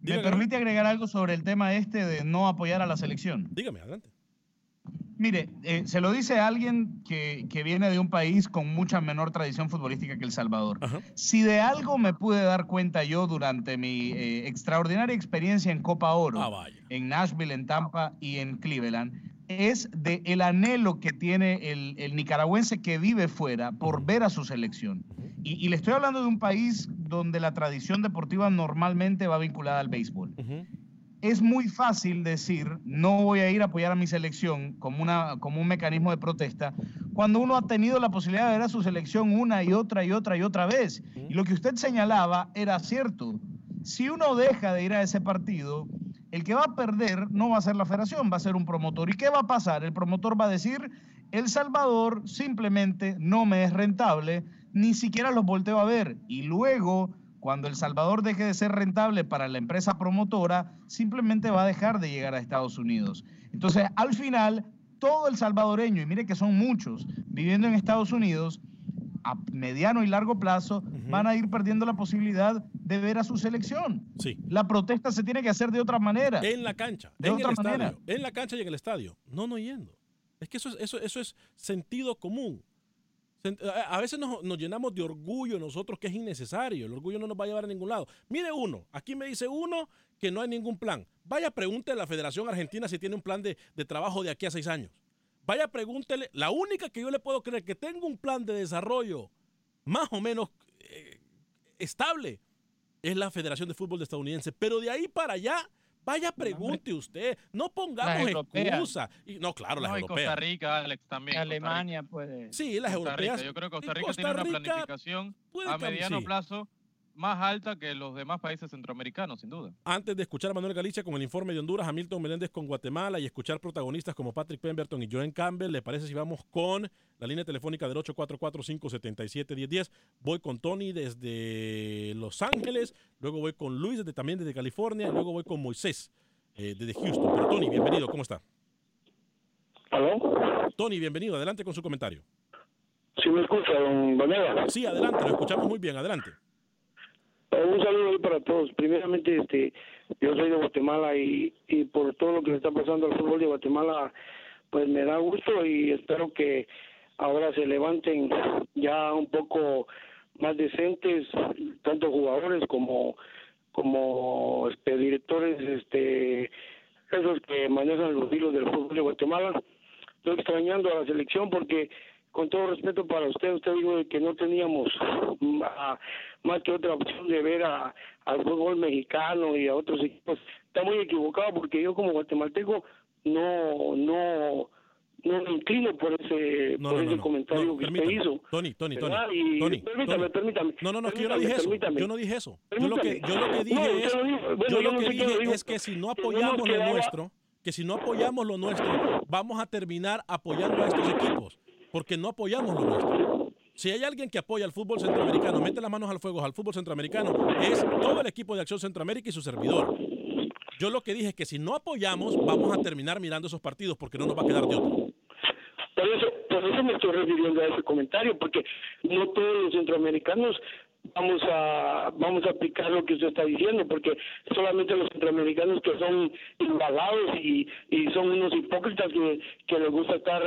Me permite agregar algo sobre el tema este de no apoyar a la selección. Dígame, adelante. Mire, eh, se lo dice alguien que, que, viene de un país con mucha menor tradición futbolística que El Salvador. Si de algo me pude dar cuenta yo durante mi eh, extraordinaria experiencia en Copa Oro, Ah, en Nashville, en Tampa y en Cleveland, es de el anhelo que tiene el, el nicaragüense que vive fuera por ver a su selección. Y, y, le estoy hablando de un país donde la tradición deportiva normalmente va vinculada al béisbol. Es muy fácil decir, no voy a ir a apoyar a mi selección como, una, como un mecanismo de protesta, cuando uno ha tenido la posibilidad de ver a su selección una y otra y otra y otra vez. Y lo que usted señalaba era cierto. Si uno deja de ir a ese partido, el que va a perder no va a ser la federación, va a ser un promotor. ¿Y qué va a pasar? El promotor va a decir, El Salvador simplemente no me es rentable, ni siquiera los volteo a ver. Y luego, cuando El Salvador deje de ser rentable para la empresa promotora, simplemente va a dejar de llegar a Estados Unidos. Entonces, al final, todo el salvadoreño, y mire que son muchos, viviendo en Estados Unidos, a mediano y largo plazo, uh -huh. van a ir perdiendo la posibilidad de ver a su selección. Sí. La protesta se tiene que hacer de otra manera. En la cancha, de en otra el manera. estadio, en la cancha y en el estadio. No, no yendo. Es que eso es, eso, eso es sentido común. A veces nos, nos, llenamos de orgullo nosotros que es innecesario. El orgullo no nos va a llevar a ningún lado. Mire uno, aquí me dice uno que no hay ningún plan. Vaya, pregúntele a la Federación Argentina si tiene un plan de, de trabajo de aquí a seis años. Vaya, pregúntele. La única que yo le puedo creer que tenga un plan de desarrollo más o menos eh, estable es la Federación de Fútbol estadounidense. Pero de ahí para allá, vaya, pregunte usted. No pongamos excusa. Y, no, claro, las no, europeas. Costa Rica, Alex, también. Alemania puede. Sí, las Costa europeas. Rica. Yo creo que Costa Rica Costa tiene una planificación a mediano sí. plazo más alta que los demás países centroamericanos, sin duda. Antes de escuchar a Manuel Galicia con el informe de Honduras, a Milton Meléndez con Guatemala y escuchar protagonistas como Patrick Pemberton y Joen Campbell, ¿le parece si vamos con la línea telefónica del 844-577-1010? Voy con Tony desde Los Ángeles, luego voy con Luis desde, también desde California, y luego voy con Moisés eh, desde Houston. Pero Tony, bienvenido, ¿cómo está? ¿Aló? Tony, bienvenido, adelante con su comentario. ¿Sí me escucha, don Vanega? Sí, adelante, lo escuchamos muy bien, adelante. Un saludo ahí para todos. Primeramente, este, yo soy de Guatemala y, y por todo lo que le está pasando al fútbol de Guatemala, pues me da gusto y espero que ahora se levanten ya un poco más decentes, tanto jugadores como como este, directores, este, esos que manejan los hilos del fútbol de Guatemala. Estoy extrañando a la selección porque con todo respeto para usted, usted dijo que no teníamos más que otra opción de ver a, al fútbol mexicano y a otros equipos. Está muy equivocado porque yo como guatemalteco no no no me inclino por ese no, por no, ese no, comentario que usted hizo. Tony, Tony, Tony. Y Tony, permítame, Tony. permítame. No, no, no, que yo no dije eso. Permítame. Yo no dije eso. Yo lo que, yo lo que No, dije es. Bueno, yo lo que dije es que si no apoyamos lo nuestro, que si no apoyamos lo nuestro, vamos a terminar apoyando a estos equipos, porque no apoyamos lo nuestro. Si hay alguien que apoya al fútbol centroamericano, mete las manos al fuego al fútbol centroamericano, es todo el equipo de Acción Centroamérica y su servidor. Yo lo que dije es que si no apoyamos, vamos a terminar mirando esos partidos porque no nos va a quedar de otro. Por eso, me estoy refiriendo a ese comentario, porque no todos los centroamericanos vamos a vamos a aplicar lo que usted está diciendo, porque solamente los centroamericanos que son embalados y, y son unos hipócritas que, que les gusta estar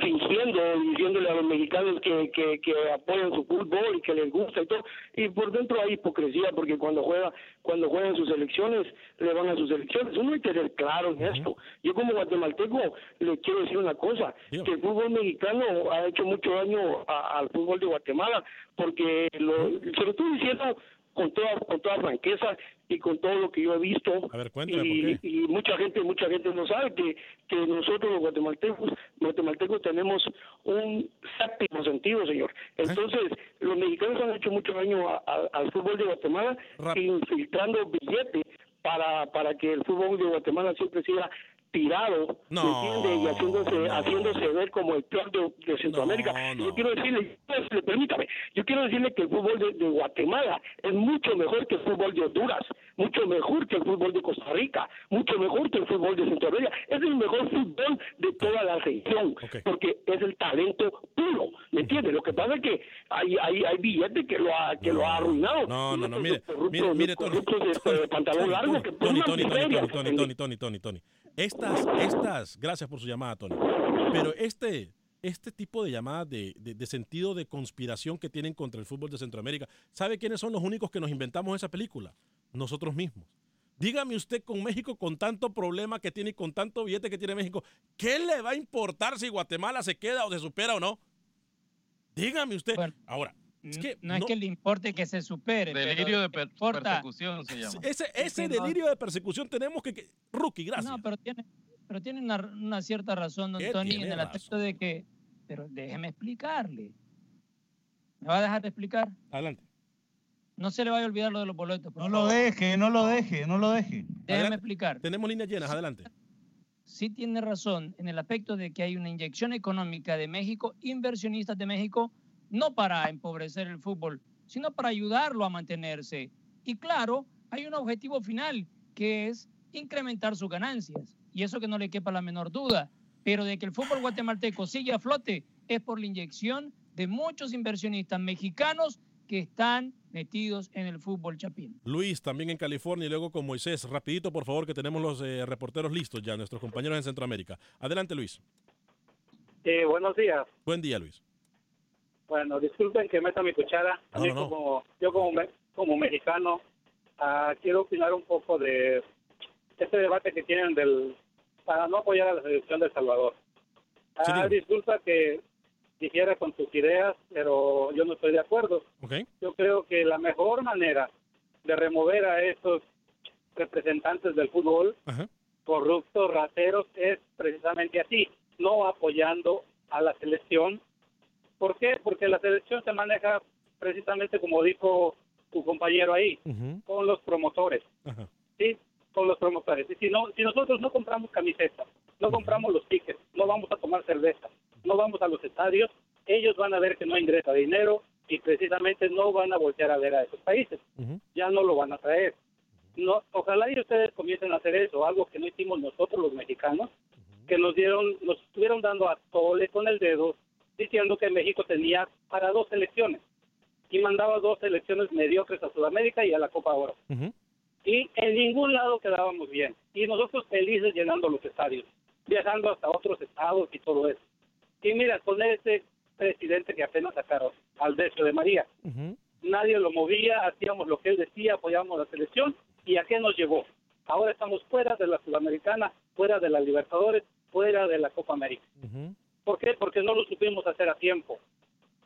fingiendo, diciéndole a los mexicanos que, que, apoyan su fútbol y que les gusta y todo, y por dentro hay hipocresía, porque cuando juega cuando juegan sus elecciones, le van a sus elecciones. Uno hay que ser claro en esto. Yo como guatemalteco le quiero decir una cosa, que el fútbol mexicano ha hecho mucho daño a- al fútbol de Guatemala, porque lo, se lo estoy diciendo con toda con toda franqueza y con todo lo que yo he visto. A ver, cuéntame, y, y mucha gente mucha gente no sabe que que nosotros los guatemaltecos guatemaltecos tenemos un séptimo sentido señor. Entonces los mexicanos han hecho mucho daño a- a- al fútbol de Guatemala Rap- infiltrando billetes para para que el fútbol de Guatemala siempre siga tirado No, ¿me entiende? y haciéndose haciéndose ver como el peor de, de Centroamérica No, Y no. yo quiero decirle permítame yo quiero decirle que el fútbol de, de Guatemala es mucho mejor que el fútbol de Honduras mucho mejor que el fútbol de Costa Rica mucho mejor que el fútbol de Centroamérica es el mejor fútbol de toda la región porque es el talento puro ¿me entiende? lo que pasa es que hay hay, hay billetes que lo ha que lo ha arruinado No, no, no, mire, corruptos- mire, mire, Tony. corruptos de, de pantalón largo que Tony, Tony, Tony, Tony, Tony, Tony, Tony. Estas, estas, gracias por su llamada, Tony, pero este, este tipo de llamadas de, de- de sentido de conspiración que tienen contra el fútbol de Centroamérica, ¿sabe quiénes son los únicos que nos inventamos esa película? Nosotros mismos. Dígame usted con México, con tanto problema que tiene y con tanto billete que tiene México, ¿qué le va a importar si Guatemala se queda o se supera o no? Dígame usted. Ahora, es que no, es que le importe que se supere. Delirio de le per- importa- persecución se llama. ese, ese delirio de persecución tenemos que... que- rookie, gracias. No, pero tiene, pero tiene una, una cierta razón, don ¿Qué Tony, en el aspecto de que. Pero déjeme explicarle. ¿Me va a dejar de explicar? Adelante. No se le vaya a olvidar lo de los boletos. No lo deje, no lo deje, no lo deje. Déjeme explicar. Tenemos líneas llenas, adelante. Sí tiene razón en el aspecto de que hay una inyección económica de México, inversionistas de México, no para empobrecer el fútbol, sino para ayudarlo a mantenerse. Y claro, hay un objetivo final, que es incrementar sus ganancias. Y eso que no le quepa la menor duda. Pero de que el fútbol guatemalteco sigue a flote es por la inyección de muchos inversionistas mexicanos que están metidos en el fútbol chapín. Luis, también en California y luego con Moisés. Rapidito, por favor, que tenemos los eh, reporteros listos ya, nuestros compañeros en Centroamérica. Adelante, Luis. Eh, buenos días. Buen día, Luis. Bueno, disculpen que meta mi cuchara. A No, mí no, no. como yo como me- como mexicano ah, quiero opinar un poco de este debate que tienen del para no apoyar a la selección de El Salvador. Ah, disculpa que difiera con tus ideas, pero yo no estoy de acuerdo. Yo creo que la mejor manera de remover a estos representantes del fútbol corruptos, rateros, es precisamente así, no apoyando a la selección. ¿Por qué? Porque la selección se maneja precisamente como dijo tu compañero ahí, con los promotores, ¿sí? Con los promotores. Y si, no, si nosotros no compramos camisetas, no compramos los tickets, no vamos a tomar cerveza, no vamos a los estadios, ellos van a ver que no ingresa dinero y precisamente no van a voltear a ver a esos países. Ya no lo van a traer. No, ojalá y ustedes comiencen a hacer eso, algo que no hicimos nosotros los mexicanos, que nos dieron, nos estuvieron dando a tole con el dedo, diciendo que México tenía para dos selecciones y mandaba dos selecciones mediocres a Sudamérica y a la Copa Oro. Y en ningún lado quedábamos bien. Y nosotros felices llenando los estadios, viajando hasta otros estados y todo eso. Y mira, con ese presidente que apenas sacaron, al Decio de María, nadie lo movía, hacíamos lo que él decía, apoyábamos la selección, ¿y a qué nos llevó? Ahora estamos fuera de la Sudamericana, fuera de la Libertadores, fuera de la Copa América. ¿Por qué? Porque no lo supimos hacer a tiempo.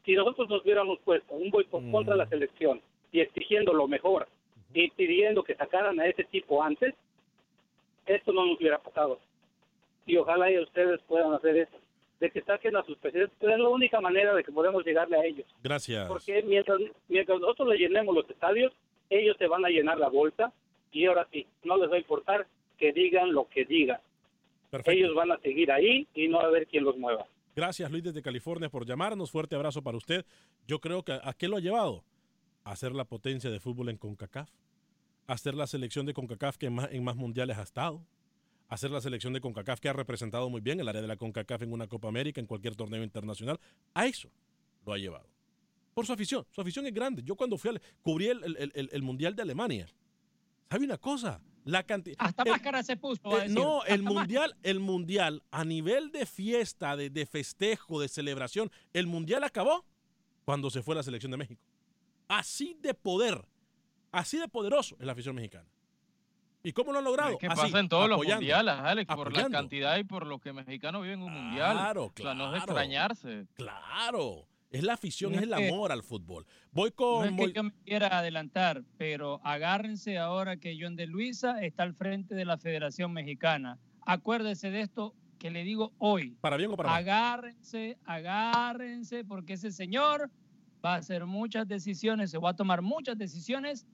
Si nosotros nos hubiéramos puesto un boicot contra la selección y exigiendo lo mejor y pidiendo que sacaran a ese tipo antes, esto no nos hubiera pasado. Y ojalá y ustedes puedan hacer eso, de que saquen a sus presidentes. Es la única manera de que podemos llegarle a ellos. Gracias. Porque mientras, mientras nosotros le llenemos los estadios, ellos se van a llenar la bolsa y ahora sí, no les va a importar que digan lo que digan. Ellos van a seguir ahí y no va a haber quien los mueva. Gracias, Luis, desde California, por llamarnos. Fuerte abrazo para usted. Yo creo que ¿a qué lo ha llevado? A ser la potencia de fútbol en CONCACAF. A ser la selección de CONCACAF que en más, en más mundiales ha estado. A ser la selección de CONCACAF que ha representado muy bien el área de la CONCACAF en una Copa América, en cualquier torneo internacional. A eso lo ha llevado. Por su afición. Su afición es grande. Yo cuando fui al, cubrí el, el- el- el Mundial de Alemania. ¿Sabe una cosa? La cantidad. Hasta máscara se puso. va a Eh, decir. no, el mundial, el mundial, a nivel de fiesta, de, de festejo, de celebración, el mundial acabó cuando se fue la selección de México. Así de poder, así de poderoso es la afición mexicana. ¿Y cómo lo han logrado? Es que Así, pasa en todos los mundiales, Alex, por la cantidad y por lo que mexicanos viven un mundial. Claro, O sea, no es claro. extrañarse. Claro, es la afición, No es es el amor al fútbol. Voy No con... es voy- que yo me quiera adelantar, pero agárrense ahora que John de Luisa está al frente de la Federación Mexicana. Acuérdese de esto que le digo hoy. ¿Para bien o para mal? Agárrense, agárrense, porque ese señor va a hacer muchas decisiones, se va a tomar muchas decisiones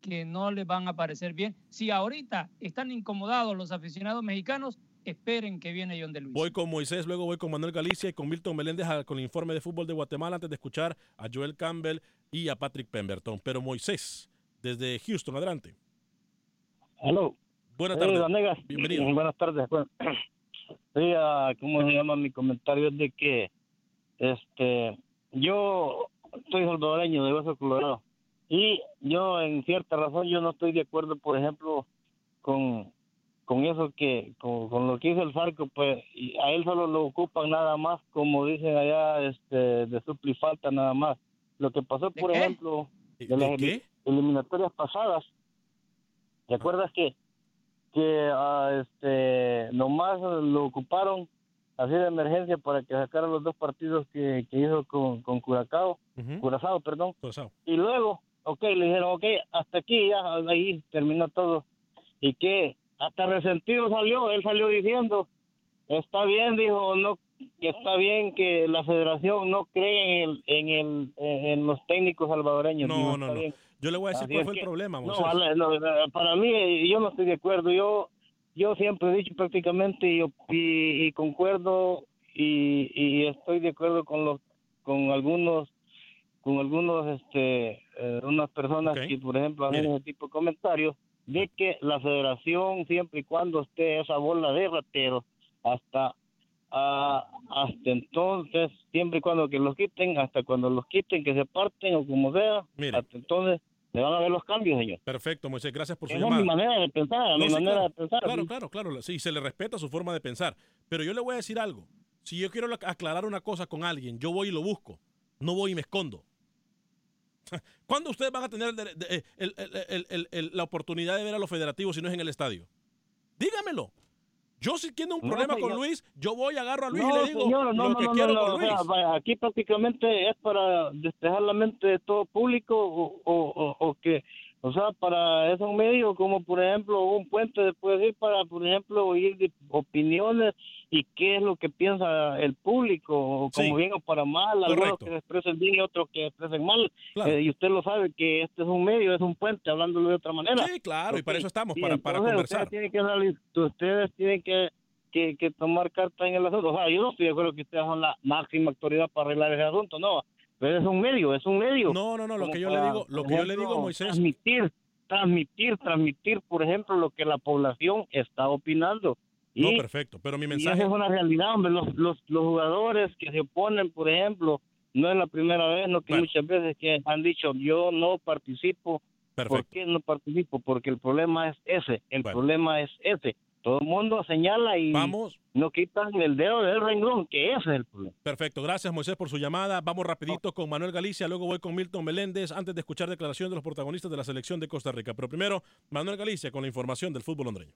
que no le van a parecer bien. Si ahorita están incomodados los aficionados mexicanos, esperen que viene John de Luisa. Voy con Moisés, luego voy con Manuel Galicia y con Milton Meléndez con el informe de fútbol de Guatemala antes de escuchar a Joel Campbell y a Patrick Pemberton. Pero Moisés, desde Houston, adelante. Buenas Eh, tardes. Vanegas. Bienvenido. Buenas tardes. Bueno, (clears throat) sí, ah, ¿cómo se llama? Mi comentario es de que este yo soy salvadoreño de Hueso Colorado y yo en cierta razón yo no estoy de acuerdo, por ejemplo, con con eso que, con, lo que hizo el Farco, pues a él solo lo ocupan nada más, como dicen allá, este, de falta nada más. Lo que pasó, por ejemplo, de, las eliminatorias pasadas, ¿te acuerdas que que uh, este nomás lo ocuparon así de emergencia para que sacara los dos partidos que, hizo con, con Curacao, Curazao, perdón. Y luego, ok, le dijeron, ok, hasta aquí, ya ahí terminó todo. Y que hasta resentido salió, él salió diciendo, está bien, dijo, no que está bien que la federación no cree en el, en el en los técnicos salvadoreños. No, no, no. Yo le voy a decir cuál fue el problema. No, para mí yo no estoy de acuerdo. Yo yo siempre he dicho prácticamente y, y, concuerdo y, y, estoy de acuerdo con los con algunos con algunos este eh, unas personas que por ejemplo hacen ese tipo de comentarios de que la federación siempre y cuando esté esa bola de rateros hasta ah, hasta entonces siempre y cuando que los quiten hasta cuando los quiten que se parten o como sea hasta entonces le van a ver los cambios, señor. Perfecto, Moisés, gracias por su es llamada. mi manera de pensar, mi manera claro, de pensar. Claro, claro, claro, sí, se le respeta su forma de pensar. Pero yo le voy a decir algo. Si yo quiero aclarar una cosa con alguien, yo voy y lo busco. No voy y me escondo. ¿Cuándo ustedes van a tener la oportunidad de ver a los federativos si no es en el estadio? Dígamelo. Yo si tiene un problema con Luis, yo voy, agarro a Luis y le digo lo que quiero con Luis. aquí prácticamente es para despejar la mente de todo público o, o, o, que, o sea, para eso un medio como por ejemplo un puente después ir para, por ejemplo, oír opiniones y qué es lo que piensa el público, como bien o para mal, algunos que expresen bien y otros que expresen mal. Eh, y usted lo sabe que este es un medio, es un puente, hablándolo de otra manera. Sí, claro, y para eso estamos, para, para conversar. Ustedes tienen que, ustedes tienen que, que, que, tomar carta en el asunto. O sea, yo no estoy de acuerdo que ustedes son la máxima autoridad para arreglar ese asunto, no. Pero es un medio, es un medio. No, no, no, lo que yo le digo, lo que yo le digo, Moisés. Transmitir, transmitir, transmitir, por ejemplo, lo que la población está opinando no, perfecto, pero mi mensaje... es una realidad, hombre, los, los, los jugadores que se oponen, por ejemplo, no es la primera vez, no que muchas veces que han dicho, yo no participo. Perfecto. ¿Por qué no participo? Porque el problema es ese, el problema es ese. Todo el mundo señala y Vamos. no quitan el dedo del renglón, que ese es el problema. Perfecto, gracias Moisés por su llamada. Vamos rapidito con Manuel Galicia, luego voy con Milton Meléndez antes de escuchar declaración de los protagonistas de la selección de Costa Rica. Pero primero, Manuel Galicia con la información del fútbol hondureño.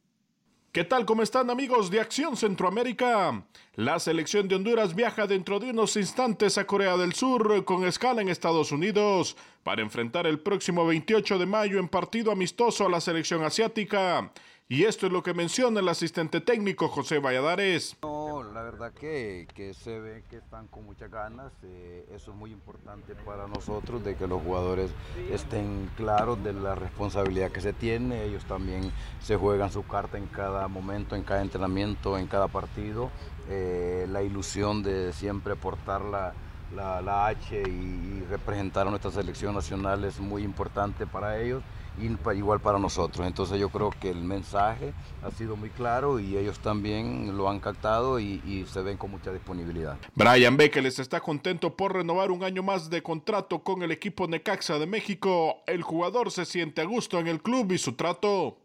¿Qué tal? ¿Cómo están amigos de Acción Centroamérica? La selección de Honduras viaja dentro de unos instantes a Corea del Sur con escala en Estados Unidos para enfrentar el próximo 28 de mayo en partido amistoso a la selección asiática. Y esto es lo que menciona el asistente técnico José Valladares. No, la verdad que, que se ve que están con muchas ganas. Eh, eso es muy importante para nosotros, de que los jugadores estén claros de la responsabilidad que se tiene. Ellos también se juegan su carta en cada momento, en cada entrenamiento, en cada partido. Eh, la ilusión de siempre portar la, la, H y representar a nuestra selección nacional es muy importante para ellos y igual para nosotros. Entonces yo creo que el mensaje ha sido muy claro y ellos también lo han captado y, se ven con mucha disponibilidad. Brian les está contento por renovar un año más de contrato con el equipo Necaxa de México. El jugador se siente a gusto en el club y su trato.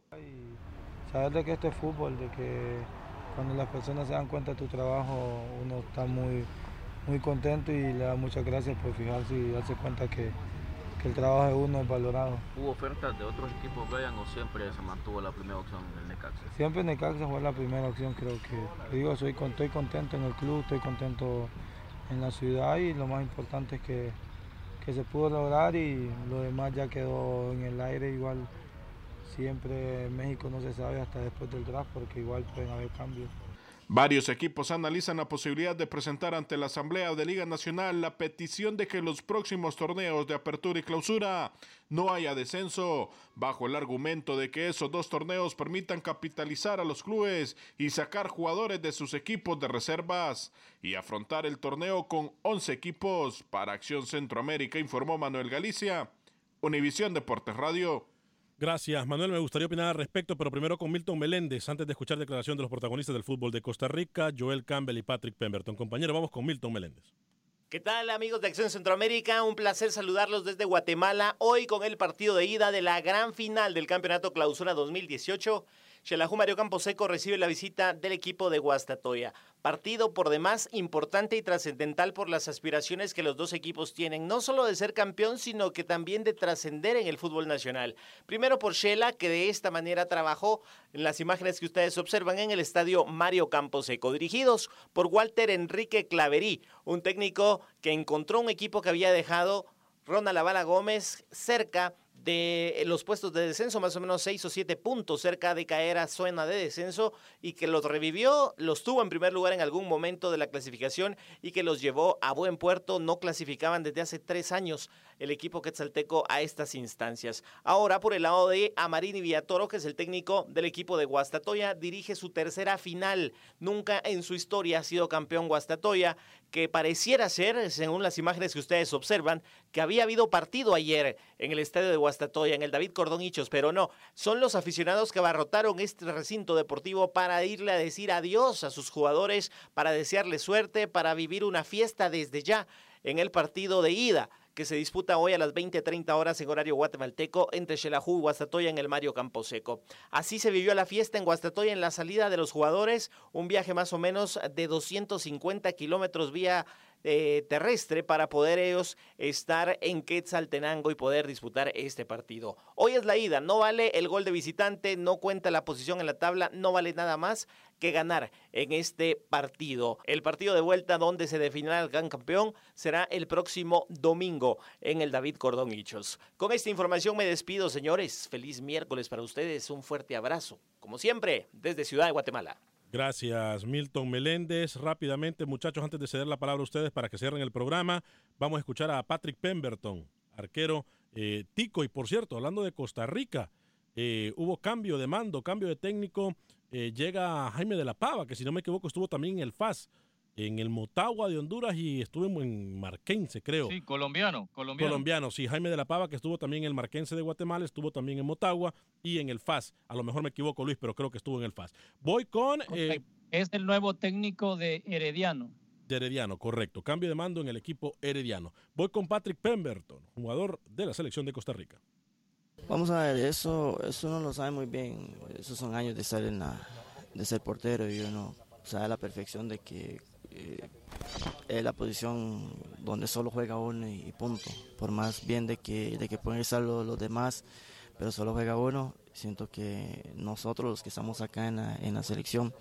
Saber de que esto es fútbol, de que cuando las personas se dan cuenta de tu trabajo, uno está muy, muy contento y le da muchas gracias por fijarse y darse cuenta que, que el trabajo de uno es valorado. ¿Hubo ofertas de otros equipos, Brian, o siempre se mantuvo la primera opción del Necaxa? Siempre Necaxa fue la primera opción, creo que. Digo, soy, estoy contento en el club, estoy contento en la ciudad y lo más importante es que, que se pudo lograr y lo demás ya quedó en el aire igual. Siempre en México no se sabe hasta después del draft porque igual pueden haber cambios. Varios equipos analizan la posibilidad de presentar ante la Asamblea de Liga Nacional la petición de que los próximos torneos de apertura y clausura no haya descenso, bajo el argumento de que esos dos torneos permitan capitalizar a los clubes y sacar jugadores de sus equipos de reservas y afrontar el torneo con 11 equipos. Para Acción Centroamérica informó Manuel Galicia, Univisión Deportes Radio. Gracias, Manuel. Me gustaría opinar al respecto, pero primero con Milton Meléndez, antes de escuchar declaración de los protagonistas del fútbol de Costa Rica, Joel Campbell y Patrick Pemberton. Compañero, vamos con Milton Meléndez. ¿Qué tal amigos de Acción Centroamérica? Un placer saludarlos desde Guatemala, hoy con el partido de ida de la gran final del Campeonato Clausura 2018 Xelajú Mario Camposeco recibe la visita del equipo de Guastatoya. Partido por demás importante y trascendental por las aspiraciones que los dos equipos tienen, no solo de ser campeón, sino que también de trascender en el fútbol nacional. Primero por Shela, que de esta manera trabajó en las imágenes que ustedes observan en el estadio Mario Camposeco, dirigidos por Walter Enrique Claverí, un técnico que encontró un equipo que había dejado Ronald Avala Gómez cerca de los puestos de descenso, más o menos seis o siete puntos cerca de caer a zona de descenso y que los revivió, los tuvo en primer lugar en algún momento de la clasificación y que los llevó a buen puerto. No clasificaban desde hace tres años el equipo quetzalteco a estas instancias. Ahora, por el lado de Amarini Villatoro, que es el técnico del equipo de Guastatoya, dirige su tercera final. Nunca en su historia ha sido campeón Guastatoya, que pareciera ser, según las imágenes que ustedes observan, que había habido partido ayer en el estadio de Guastatoya, en el David Cordón Hichos, pero no, son los aficionados que abarrotaron este recinto deportivo para irle a decir adiós a sus jugadores, para desearle suerte, para vivir una fiesta desde ya en el partido de ida que se disputa hoy a las 20.30 horas en horario guatemalteco entre Xelajú y Guastatoya en el Mario Camposeco. Así se vivió la fiesta en Guastatoya en la salida de los jugadores, un viaje más o menos de 250 kilómetros vía eh, terrestre para poder ellos estar en Quetzaltenango y poder disputar este partido. Hoy es la ida, no vale el gol de visitante, no cuenta la posición en la tabla, no vale nada más que ganar en este partido. El partido de vuelta donde se definirá el gran campeón será el próximo domingo en el David Cordón Hichos. Con esta información me despido, señores. Feliz miércoles para ustedes. Un fuerte abrazo. Como siempre, desde Ciudad de Guatemala. Gracias, Milton Meléndez. Rápidamente, muchachos, antes de ceder la palabra a ustedes para que cierren el programa, vamos a escuchar a Patrick Pemberton, arquero eh, tico. Y por cierto, hablando de Costa Rica, eh, hubo cambio de mando, cambio de técnico. Eh, llega Jaime de la Pava, que si no me equivoco estuvo también en el FAS en el Motagua de Honduras y estuvo en Marquense, creo. Sí, colombiano, colombiano. Colombiano, sí. Jaime de la Pava, que estuvo también en el Marquense de Guatemala, estuvo también en Motagua y en el FAS. A lo mejor me equivoco, Luis, pero creo que estuvo en el FAS. Voy con... Eh, es el nuevo técnico de Herediano. De Herediano, correcto. Cambio de mando en el equipo Herediano. Voy con Patrick Pemberton, jugador de la selección de Costa Rica. Vamos a ver, eso, eso uno lo sabe muy bien. Esos son años de estar en la, de ser portero y uno sabe a la perfección de que eh, es la posición donde solo juega uno y punto. Por más bien de que, de que pueden estar los, demás, pero solo juega uno, siento que nosotros los que estamos acá en la, en la selección,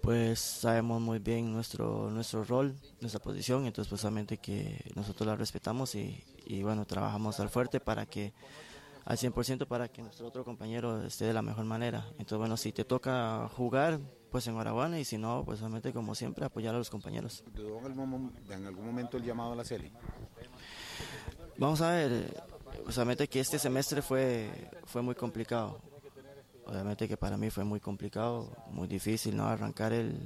pues sabemos muy bien nuestro, nuestro rol, nuestra posición, entonces pues que nosotros la respetamos y, y bueno, trabajamos al fuerte para que al 100% para que nuestro otro compañero esté de la mejor manera. Entonces, bueno, si te toca jugar, pues enhorabuena y si no, pues solamente como siempre apoyar a los compañeros. ¿Dudó en algún momento el llamado a la serie? Vamos a ver, solamente que este semestre fue, fue muy complicado. Obviamente que para mí fue muy complicado, muy difícil, ¿no? Arrancar el,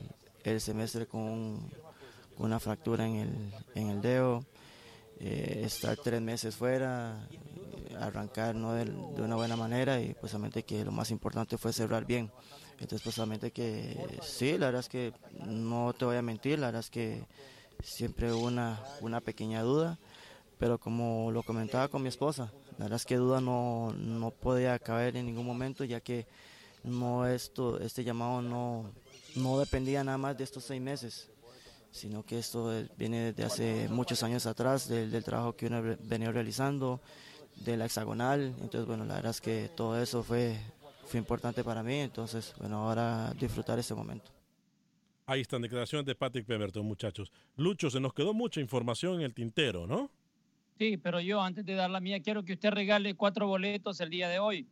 el semestre con, una fractura en el, en el dedo, eh, estar tres meses fuera, arrancar ¿no? de, una buena manera y pues que lo más importante fue cerrar bien. Entonces pues que sí, la verdad es que no te voy a mentir, la verdad es que siempre hubo una, una pequeña duda, pero como lo comentaba con mi esposa, la verdad es que duda no, no podía caber en ningún momento ya que no esto, este llamado no, no dependía nada más de estos seis meses sino que esto viene desde hace muchos años atrás del, del trabajo que uno venía realizando, de la hexagonal. Entonces, bueno, la verdad es que todo eso fue, fue importante para mí. Entonces, bueno, ahora disfrutar este momento. Ahí están declaraciones de Patrick Pemberton, muchachos. Lucho, se nos quedó mucha información en el tintero, ¿no? Sí, pero yo antes de dar la mía, quiero que usted regale cuatro boletos el día de hoy.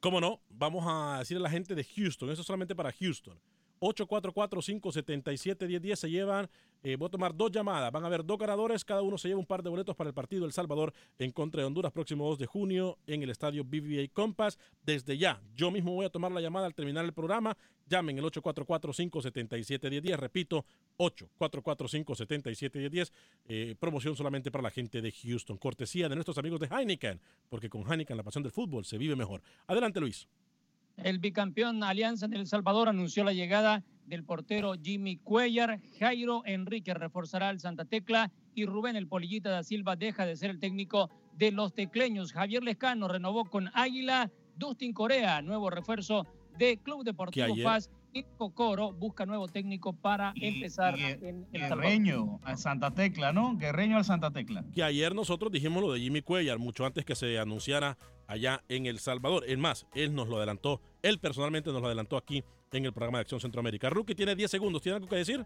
¿Cómo no? Vamos a decirle a la gente de Houston, eso solamente para Houston. 844-577-1010 se llevan, eh, voy a tomar dos llamadas, van a haber dos ganadores, cada uno se lleva un par de boletos para el partido El Salvador en contra de Honduras próximo 2 de junio en el estadio BBA Compass. Desde ya, yo mismo voy a tomar la llamada al terminar el programa, llamen el 844-577-1010, repito, 844-577-1010, eh, promoción solamente para la gente de Houston, cortesía de nuestros amigos de Heineken, porque con Heineken la pasión del fútbol se vive mejor. Adelante Luis. El bicampeón Alianza en El Salvador anunció la llegada del portero Jimmy Cuellar. Jairo Enrique reforzará al Santa Tecla y Rubén el Polillita da Silva deja de ser el técnico de los tecleños. Javier Lescano renovó con Águila. Dustin Corea, nuevo refuerzo de Club Deportivo Paz. Y Cocoro busca nuevo técnico para empezar en el Guerreño al Santa Tecla, ¿no? Guerreño al Santa Tecla. Que ayer nosotros dijimos lo de Jimmy Cuellar, mucho antes que se anunciara allá en El Salvador. Es más, él nos lo adelantó, él personalmente nos lo adelantó aquí en el programa de Acción Centroamérica. Rookie tiene 10 segundos, ¿tiene algo que decir?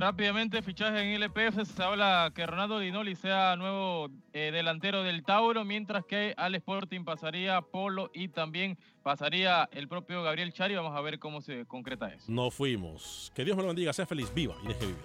Rápidamente, fichaje en LPF. Se habla que Ronaldo Dinoli sea nuevo eh, delantero del Tauro, mientras que al Sporting pasaría Polo y también pasaría el propio Gabriel Chari. Vamos a ver cómo se concreta eso. No fuimos. Que Dios me lo bendiga, sea feliz, viva y deje vivir.